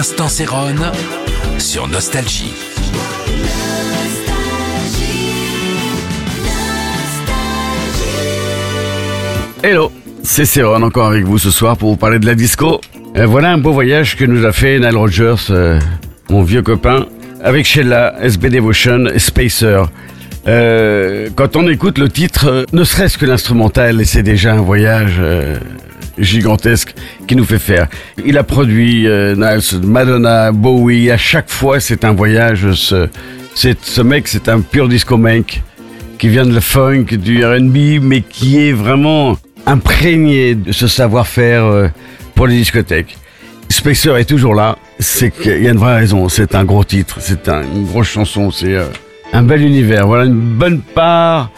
L'instant Céron sur Nostalgie. Hello, c'est Céron encore avec vous ce soir pour vous parler de la disco. Euh, voilà un beau voyage que nous a fait Nile Rogers, euh, mon vieux copain, avec Sheila, SB Devotion et Spacer. Euh, quand on écoute le titre, euh, ne serait-ce que l'instrumental, c'est déjà un voyage gigantesque qui nous fait faire. Il a produit euh, Madonna, Bowie, à chaque fois c'est un voyage. Ce, ce mec, c'est un pur disco mec qui vient de la funk, du R&B, mais qui est vraiment imprégné de ce savoir-faire euh, pour les discothèques. Spacer est toujours là, c'est qu'il y a une vraie raison, c'est un gros titre, c'est un- une grosse chanson, c'est euh, un bel univers. Voilà une bonne part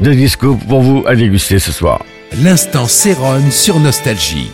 de disco pour vous à déguster ce soir l'instant Céron sur Nostalgie.